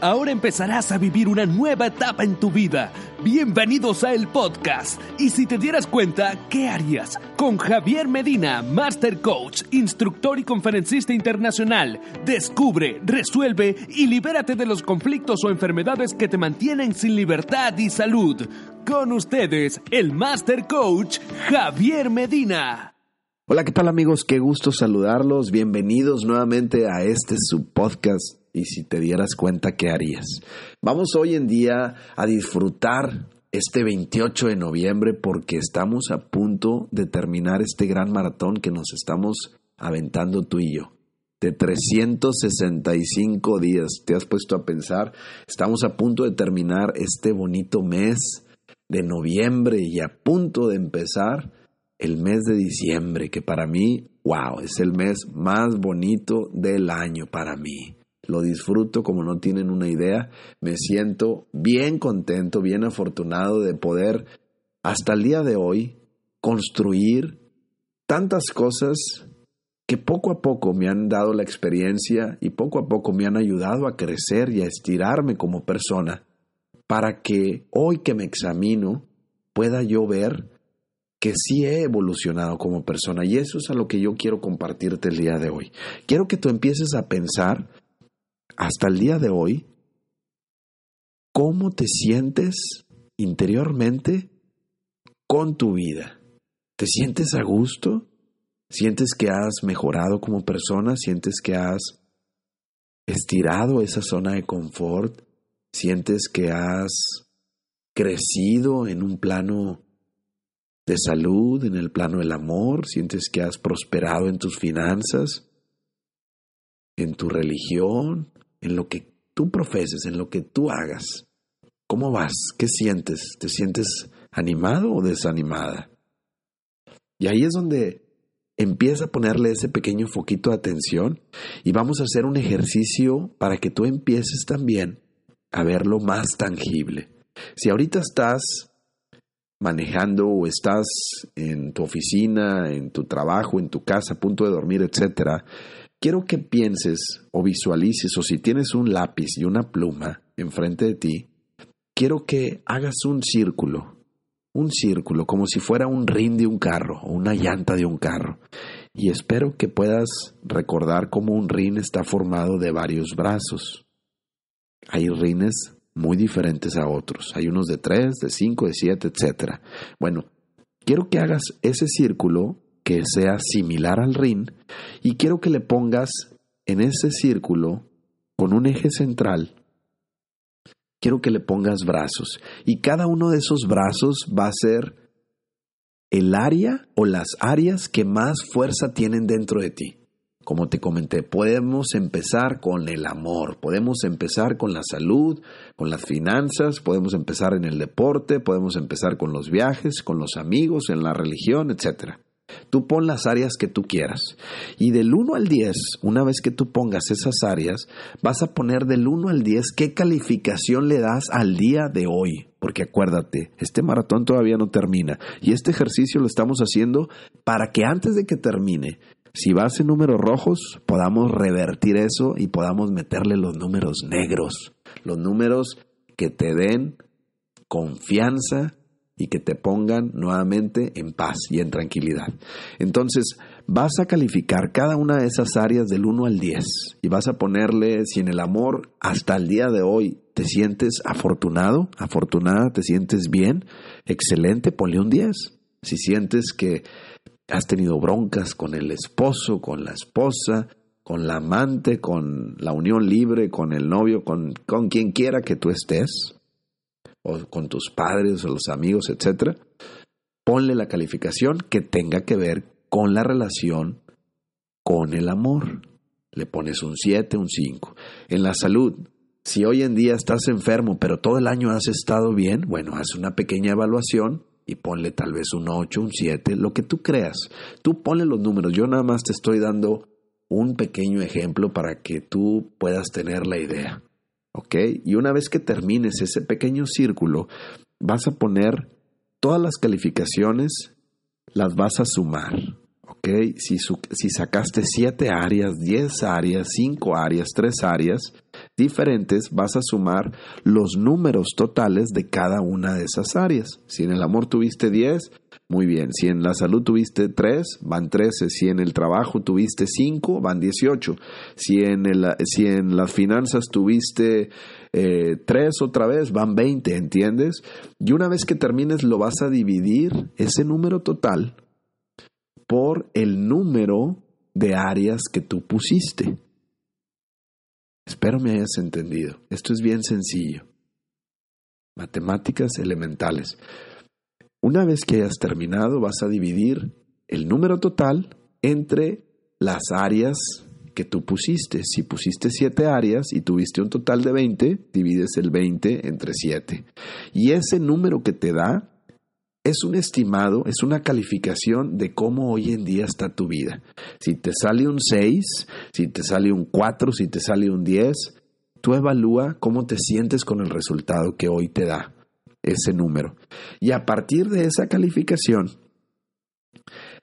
Ahora empezarás a vivir una nueva etapa en tu vida. Bienvenidos a el podcast. Y si te dieras cuenta, ¿qué harías? Con Javier Medina, Master Coach, instructor y conferencista internacional. Descubre, resuelve y libérate de los conflictos o enfermedades que te mantienen sin libertad y salud. Con ustedes, el Master Coach, Javier Medina. Hola, ¿qué tal amigos? Qué gusto saludarlos. Bienvenidos nuevamente a este su podcast y si te dieras cuenta, ¿qué harías? Vamos hoy en día a disfrutar este 28 de noviembre porque estamos a punto de terminar este gran maratón que nos estamos aventando tú y yo. De 365 días, te has puesto a pensar, estamos a punto de terminar este bonito mes de noviembre y a punto de empezar el mes de diciembre, que para mí, wow, es el mes más bonito del año para mí lo disfruto como no tienen una idea, me siento bien contento, bien afortunado de poder hasta el día de hoy construir tantas cosas que poco a poco me han dado la experiencia y poco a poco me han ayudado a crecer y a estirarme como persona para que hoy que me examino pueda yo ver que sí he evolucionado como persona y eso es a lo que yo quiero compartirte el día de hoy. Quiero que tú empieces a pensar hasta el día de hoy, cómo te sientes interiormente con tu vida. ¿Te sientes a gusto? ¿Sientes que has mejorado como persona? ¿Sientes que has estirado esa zona de confort? ¿Sientes que has crecido en un plano de salud, en el plano del amor? ¿Sientes que has prosperado en tus finanzas? ¿En tu religión? en lo que tú profeses, en lo que tú hagas. ¿Cómo vas? ¿Qué sientes? ¿Te sientes animado o desanimada? Y ahí es donde empieza a ponerle ese pequeño foquito de atención y vamos a hacer un ejercicio para que tú empieces también a verlo más tangible. Si ahorita estás manejando o estás en tu oficina, en tu trabajo, en tu casa, a punto de dormir, etcétera, quiero que pienses o visualices o si tienes un lápiz y una pluma enfrente de ti, quiero que hagas un círculo, un círculo como si fuera un rin de un carro o una llanta de un carro. Y espero que puedas recordar cómo un rin está formado de varios brazos. Hay rines muy diferentes a otros. Hay unos de tres, de cinco, de siete, etc. Bueno, quiero que hagas ese círculo que sea similar al rin y quiero que le pongas en ese círculo con un eje central quiero que le pongas brazos y cada uno de esos brazos va a ser el área o las áreas que más fuerza tienen dentro de ti. Como te comenté, podemos empezar con el amor, podemos empezar con la salud, con las finanzas, podemos empezar en el deporte, podemos empezar con los viajes, con los amigos, en la religión, etcétera. Tú pon las áreas que tú quieras. Y del 1 al 10, una vez que tú pongas esas áreas, vas a poner del 1 al 10 qué calificación le das al día de hoy. Porque acuérdate, este maratón todavía no termina. Y este ejercicio lo estamos haciendo para que antes de que termine, si vas en números rojos, podamos revertir eso y podamos meterle los números negros. Los números que te den confianza y que te pongan nuevamente en paz y en tranquilidad. Entonces, vas a calificar cada una de esas áreas del 1 al 10 y vas a ponerle si en el amor hasta el día de hoy te sientes afortunado, afortunada, te sientes bien, excelente, ponle un 10. Si sientes que has tenido broncas con el esposo, con la esposa, con la amante, con la unión libre, con el novio, con, con quien quiera que tú estés, o con tus padres o los amigos, etcétera, ponle la calificación que tenga que ver con la relación con el amor. Le pones un 7, un 5. En la salud, si hoy en día estás enfermo, pero todo el año has estado bien, bueno, haz una pequeña evaluación y ponle tal vez un 8, un 7, lo que tú creas. Tú ponle los números. Yo nada más te estoy dando un pequeño ejemplo para que tú puedas tener la idea. Y una vez que termines ese pequeño círculo, vas a poner todas las calificaciones, las vas a sumar, ¿ok? Si, si sacaste siete áreas, diez áreas, cinco áreas, tres áreas, diferentes, vas a sumar los números totales de cada una de esas áreas. Si en el amor tuviste 10, muy bien. Si en la salud tuviste 3, van 13. Si en el trabajo tuviste 5, van 18. Si en, el, si en las finanzas tuviste eh, 3 otra vez, van 20, ¿entiendes? Y una vez que termines lo vas a dividir ese número total por el número de áreas que tú pusiste. Espero me hayas entendido. Esto es bien sencillo. Matemáticas elementales. Una vez que hayas terminado, vas a dividir el número total entre las áreas que tú pusiste. Si pusiste 7 áreas y tuviste un total de 20, divides el 20 entre 7. Y ese número que te da es un estimado, es una calificación de cómo hoy en día está tu vida. Si te sale un 6, si te sale un 4, si te sale un 10, tú evalúa cómo te sientes con el resultado que hoy te da ese número. Y a partir de esa calificación,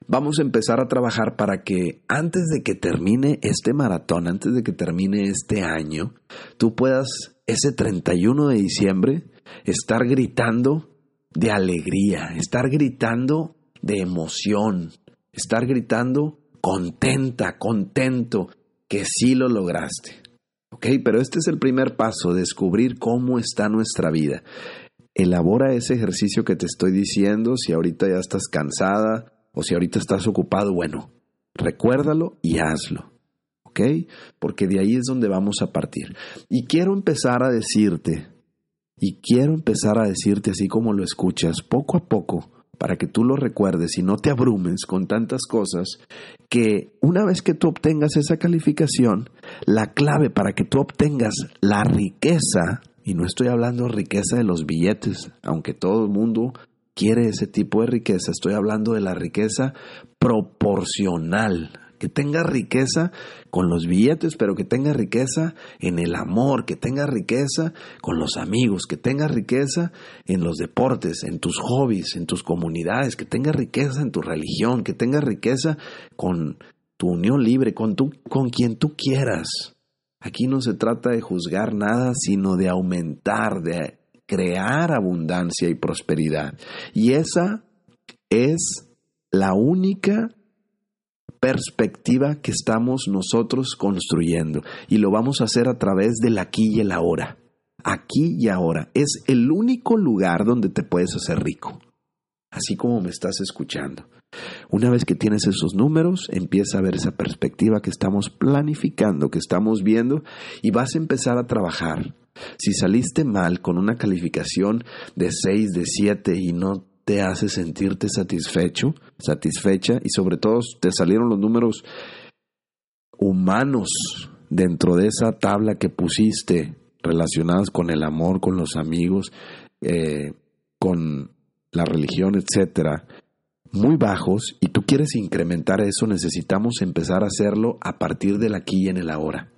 vamos a empezar a trabajar para que antes de que termine este maratón, antes de que termine este año, tú puedas ese 31 de diciembre estar gritando de alegría, estar gritando de emoción, estar gritando contenta, contento, que sí lo lograste. ¿Ok? Pero este es el primer paso, descubrir cómo está nuestra vida. Elabora ese ejercicio que te estoy diciendo, si ahorita ya estás cansada o si ahorita estás ocupado, bueno, recuérdalo y hazlo. ¿Ok? Porque de ahí es donde vamos a partir. Y quiero empezar a decirte, y quiero empezar a decirte así como lo escuchas, poco a poco, para que tú lo recuerdes y no te abrumes con tantas cosas, que una vez que tú obtengas esa calificación, la clave para que tú obtengas la riqueza, y no estoy hablando riqueza de los billetes, aunque todo el mundo quiere ese tipo de riqueza, estoy hablando de la riqueza proporcional que tenga riqueza con los billetes, pero que tenga riqueza en el amor, que tenga riqueza con los amigos, que tenga riqueza en los deportes, en tus hobbies, en tus comunidades, que tenga riqueza en tu religión, que tenga riqueza con tu unión libre, con, con quien tú quieras. Aquí no se trata de juzgar nada, sino de aumentar, de crear abundancia y prosperidad. Y esa es la única perspectiva que estamos nosotros construyendo y lo vamos a hacer a través del aquí y el ahora. Aquí y ahora es el único lugar donde te puedes hacer rico, así como me estás escuchando. Una vez que tienes esos números, empieza a ver esa perspectiva que estamos planificando, que estamos viendo y vas a empezar a trabajar. Si saliste mal con una calificación de 6, de 7 y no te hace sentirte satisfecho, satisfecha y sobre todo te salieron los números humanos dentro de esa tabla que pusiste relacionadas con el amor, con los amigos, eh, con la religión, etcétera, muy bajos y tú quieres incrementar eso, necesitamos empezar a hacerlo a partir del aquí y en el ahora.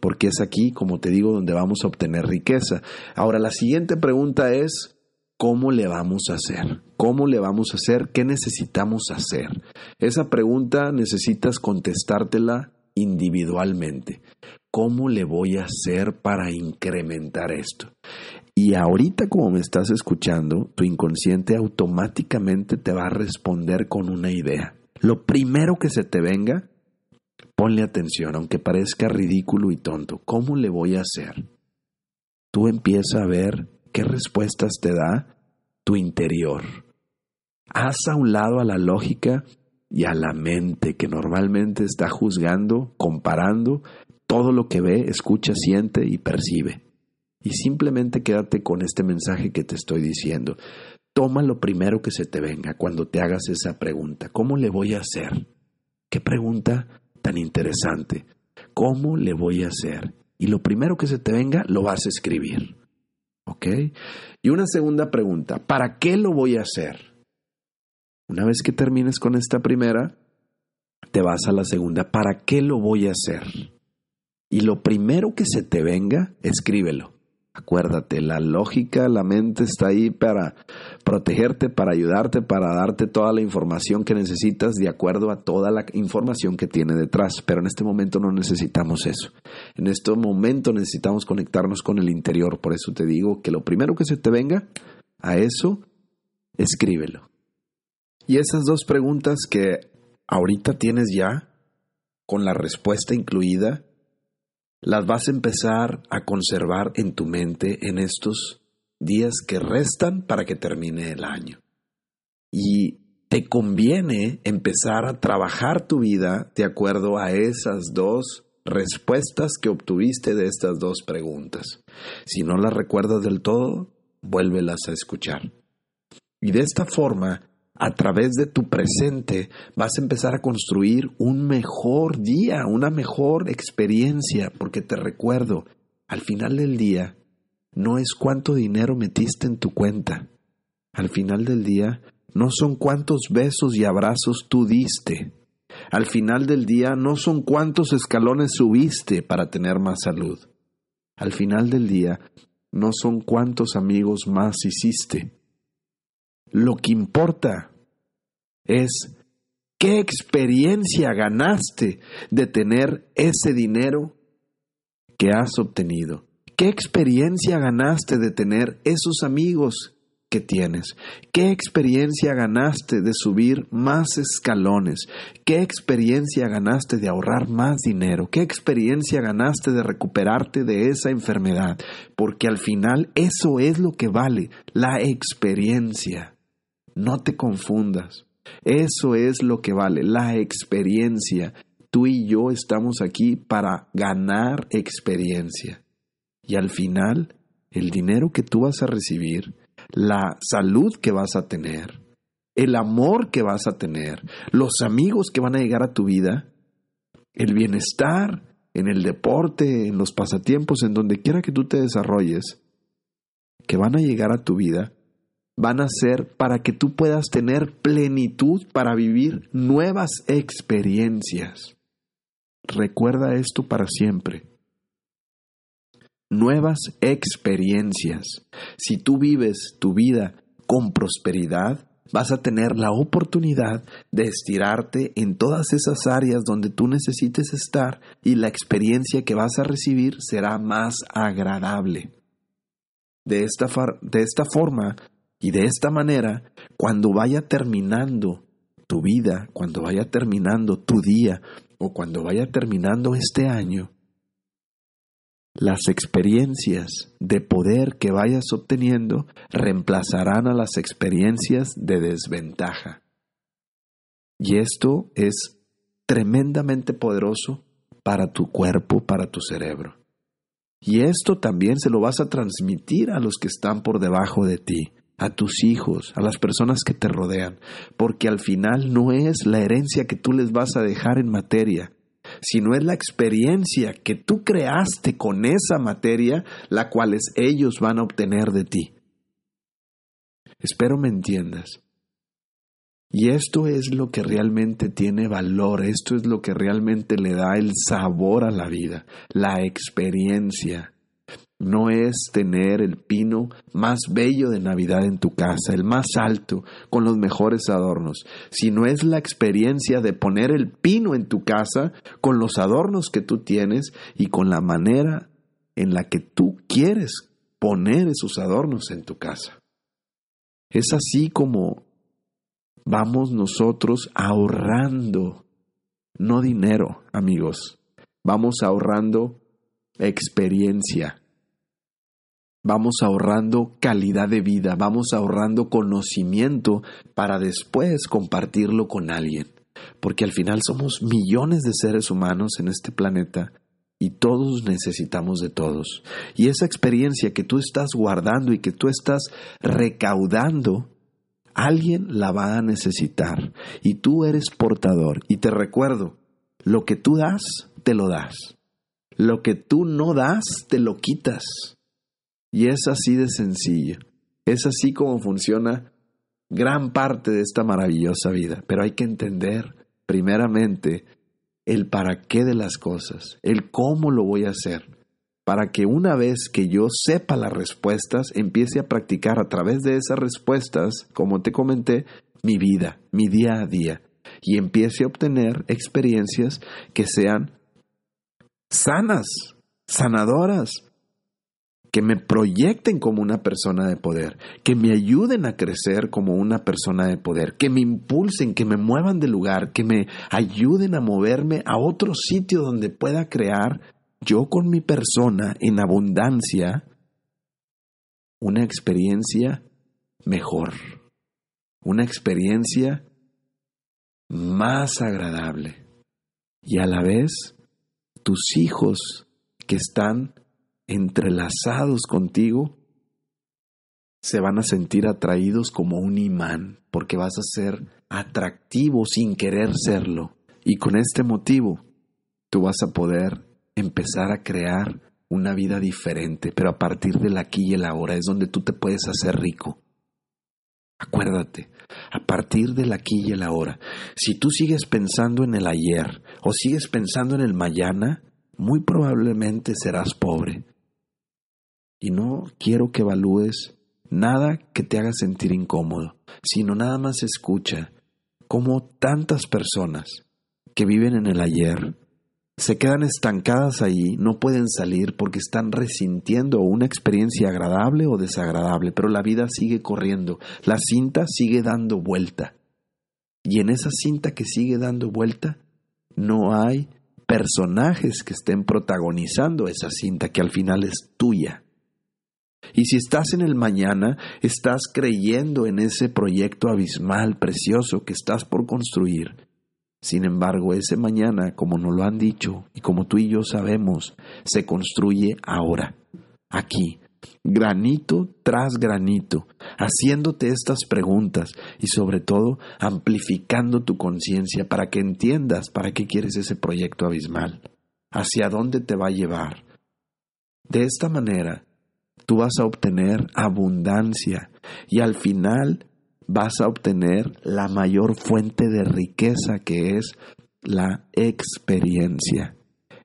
Porque es aquí, como te digo, donde vamos a obtener riqueza. Ahora, la siguiente pregunta es, ¿Cómo le vamos a hacer? ¿Cómo le vamos a hacer? ¿Qué necesitamos hacer? Esa pregunta necesitas contestártela individualmente. ¿Cómo le voy a hacer para incrementar esto? Y ahorita como me estás escuchando, tu inconsciente automáticamente te va a responder con una idea. Lo primero que se te venga, ponle atención, aunque parezca ridículo y tonto. ¿Cómo le voy a hacer? Tú empieza a ver ¿Qué respuestas te da tu interior? Haz a un lado a la lógica y a la mente que normalmente está juzgando, comparando todo lo que ve, escucha, siente y percibe. Y simplemente quédate con este mensaje que te estoy diciendo. Toma lo primero que se te venga cuando te hagas esa pregunta. ¿Cómo le voy a hacer? Qué pregunta tan interesante. ¿Cómo le voy a hacer? Y lo primero que se te venga lo vas a escribir. ¿Ok? Y una segunda pregunta, ¿para qué lo voy a hacer? Una vez que termines con esta primera, te vas a la segunda, ¿para qué lo voy a hacer? Y lo primero que se te venga, escríbelo. Acuérdate, la lógica, la mente está ahí para protegerte, para ayudarte, para darte toda la información que necesitas de acuerdo a toda la información que tiene detrás. Pero en este momento no necesitamos eso. En este momento necesitamos conectarnos con el interior. Por eso te digo que lo primero que se te venga a eso, escríbelo. Y esas dos preguntas que ahorita tienes ya, con la respuesta incluida, las vas a empezar a conservar en tu mente en estos días que restan para que termine el año. Y te conviene empezar a trabajar tu vida de acuerdo a esas dos respuestas que obtuviste de estas dos preguntas. Si no las recuerdas del todo, vuélvelas a escuchar. Y de esta forma a través de tu presente vas a empezar a construir un mejor día, una mejor experiencia, porque te recuerdo, al final del día, no es cuánto dinero metiste en tu cuenta. Al final del día, no son cuántos besos y abrazos tú diste. Al final del día, no son cuántos escalones subiste para tener más salud. Al final del día, no son cuántos amigos más hiciste. Lo que importa es qué experiencia ganaste de tener ese dinero que has obtenido. ¿Qué experiencia ganaste de tener esos amigos que tienes? ¿Qué experiencia ganaste de subir más escalones? ¿Qué experiencia ganaste de ahorrar más dinero? ¿Qué experiencia ganaste de recuperarte de esa enfermedad? Porque al final eso es lo que vale, la experiencia. No te confundas. Eso es lo que vale, la experiencia. Tú y yo estamos aquí para ganar experiencia. Y al final, el dinero que tú vas a recibir, la salud que vas a tener, el amor que vas a tener, los amigos que van a llegar a tu vida, el bienestar en el deporte, en los pasatiempos, en donde quiera que tú te desarrolles, que van a llegar a tu vida, van a ser para que tú puedas tener plenitud para vivir nuevas experiencias. Recuerda esto para siempre. Nuevas experiencias. Si tú vives tu vida con prosperidad, vas a tener la oportunidad de estirarte en todas esas áreas donde tú necesites estar y la experiencia que vas a recibir será más agradable. De esta, de esta forma, y de esta manera, cuando vaya terminando tu vida, cuando vaya terminando tu día o cuando vaya terminando este año, las experiencias de poder que vayas obteniendo reemplazarán a las experiencias de desventaja. Y esto es tremendamente poderoso para tu cuerpo, para tu cerebro. Y esto también se lo vas a transmitir a los que están por debajo de ti a tus hijos, a las personas que te rodean, porque al final no es la herencia que tú les vas a dejar en materia, sino es la experiencia que tú creaste con esa materia, la cual ellos van a obtener de ti. Espero me entiendas. Y esto es lo que realmente tiene valor, esto es lo que realmente le da el sabor a la vida, la experiencia no es tener el pino más bello de Navidad en tu casa, el más alto, con los mejores adornos, sino es la experiencia de poner el pino en tu casa con los adornos que tú tienes y con la manera en la que tú quieres poner esos adornos en tu casa. Es así como vamos nosotros ahorrando, no dinero, amigos, vamos ahorrando experiencia vamos ahorrando calidad de vida, vamos ahorrando conocimiento para después compartirlo con alguien. Porque al final somos millones de seres humanos en este planeta y todos necesitamos de todos. Y esa experiencia que tú estás guardando y que tú estás recaudando, alguien la va a necesitar y tú eres portador. Y te recuerdo, lo que tú das, te lo das. Lo que tú no das, te lo quitas. Y es así de sencillo. Es así como funciona gran parte de esta maravillosa vida. Pero hay que entender, primeramente, el para qué de las cosas, el cómo lo voy a hacer. para que una vez que yo sepa las respuestas, empiece a practicar a través de esas respuestas, como te comenté, mi vida, mi día a día, y empiece a obtener experiencias que sean sanas, sanadoras, que me proyecten como una persona de poder, que me ayuden a crecer como una persona de poder, que me impulsen, que me muevan de lugar, que me ayuden a moverme a otro sitio donde pueda crear yo con mi persona en abundancia una experiencia mejor, una experiencia más agradable. Y a la vez tus hijos que están entrelazados contigo se van a sentir atraídos como un imán porque vas a ser atractivo sin querer serlo y con este motivo tú vas a poder empezar a crear una vida diferente, pero a partir del aquí y el ahora es donde tú te puedes hacer rico. Acuérdate, a partir del aquí y el ahora, si tú sigues pensando en el ayer o sigues pensando en el mañana, muy probablemente serás pobre. Y no quiero que evalúes nada que te haga sentir incómodo, sino nada más escucha cómo tantas personas que viven en el ayer se quedan estancadas allí, no pueden salir porque están resintiendo una experiencia agradable o desagradable, pero la vida sigue corriendo, la cinta sigue dando vuelta. Y en esa cinta que sigue dando vuelta, no hay personajes que estén protagonizando esa cinta que al final es tuya. Y si estás en el mañana, estás creyendo en ese proyecto abismal, precioso que estás por construir. Sin embargo, ese mañana, como nos lo han dicho y como tú y yo sabemos, se construye ahora, aquí, granito tras granito, haciéndote estas preguntas y sobre todo amplificando tu conciencia para que entiendas para qué quieres ese proyecto abismal, hacia dónde te va a llevar. De esta manera, tú vas a obtener abundancia y al final vas a obtener la mayor fuente de riqueza que es la experiencia.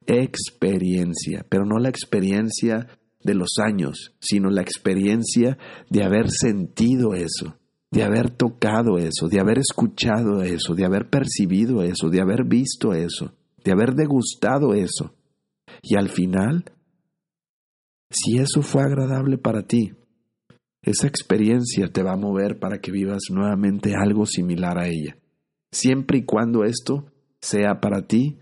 Experiencia, pero no la experiencia de los años, sino la experiencia de haber sentido eso, de haber tocado eso, de haber escuchado eso, de haber percibido eso, de haber visto eso, de haber degustado eso. Y al final, si eso fue agradable para ti, esa experiencia te va a mover para que vivas nuevamente algo similar a ella, siempre y cuando esto sea para ti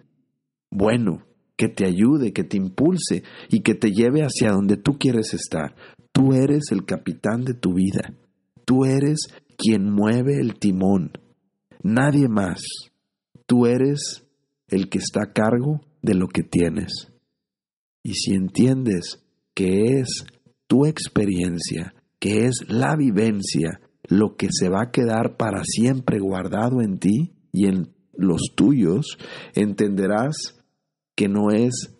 bueno, que te ayude, que te impulse y que te lleve hacia donde tú quieres estar. Tú eres el capitán de tu vida, tú eres quien mueve el timón, nadie más. Tú eres el que está a cargo de lo que tienes. Y si entiendes que es tu experiencia, que es la vivencia, lo que se va a quedar para siempre guardado en ti y en los tuyos, entenderás que no es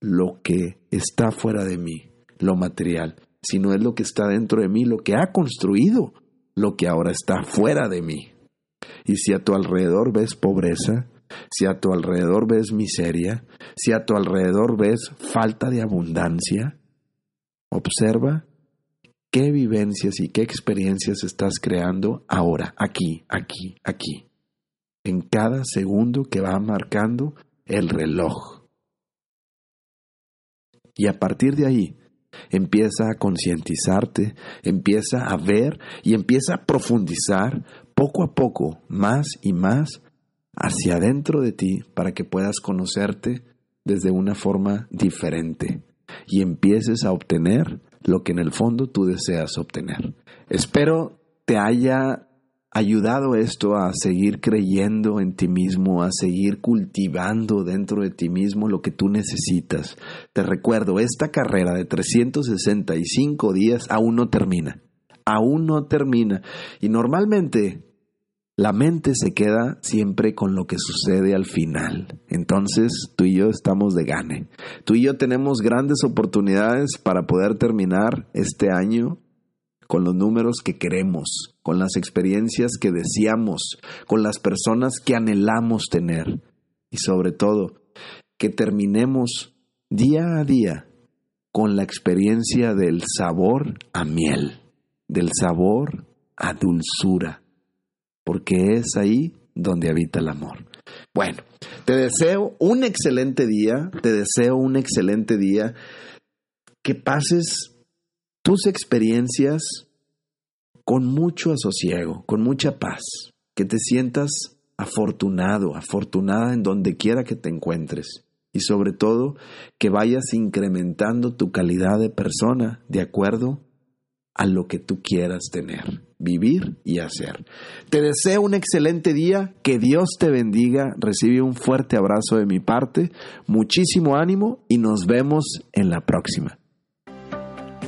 lo que está fuera de mí, lo material, sino es lo que está dentro de mí, lo que ha construido, lo que ahora está fuera de mí. Y si a tu alrededor ves pobreza, si a tu alrededor ves miseria, si a tu alrededor ves falta de abundancia, observa qué vivencias y qué experiencias estás creando ahora, aquí, aquí, aquí, en cada segundo que va marcando el reloj. Y a partir de ahí, empieza a concientizarte, empieza a ver y empieza a profundizar poco a poco, más y más, hacia adentro de ti para que puedas conocerte desde una forma diferente y empieces a obtener lo que en el fondo tú deseas obtener. Espero te haya ayudado esto a seguir creyendo en ti mismo, a seguir cultivando dentro de ti mismo lo que tú necesitas. Te recuerdo, esta carrera de 365 días aún no termina. Aún no termina. Y normalmente la mente se queda siempre con lo que sucede al final. Entonces tú y yo estamos de gane. Tú y yo tenemos grandes oportunidades para poder terminar este año con los números que queremos, con las experiencias que deseamos, con las personas que anhelamos tener y sobre todo que terminemos día a día con la experiencia del sabor a miel, del sabor a dulzura, porque es ahí donde habita el amor. Bueno, te deseo un excelente día, te deseo un excelente día, que pases tus experiencias con mucho asosiego, con mucha paz, que te sientas afortunado, afortunada en donde quiera que te encuentres. Y sobre todo que vayas incrementando tu calidad de persona de acuerdo a lo que tú quieras tener, vivir y hacer. Te deseo un excelente día, que Dios te bendiga, recibe un fuerte abrazo de mi parte, muchísimo ánimo y nos vemos en la próxima.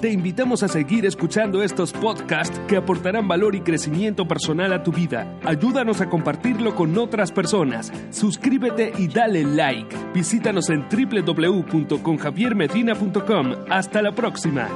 Te invitamos a seguir escuchando estos podcasts que aportarán valor y crecimiento personal a tu vida. Ayúdanos a compartirlo con otras personas. Suscríbete y dale like. Visítanos en www.conjaviermedina.com. Hasta la próxima.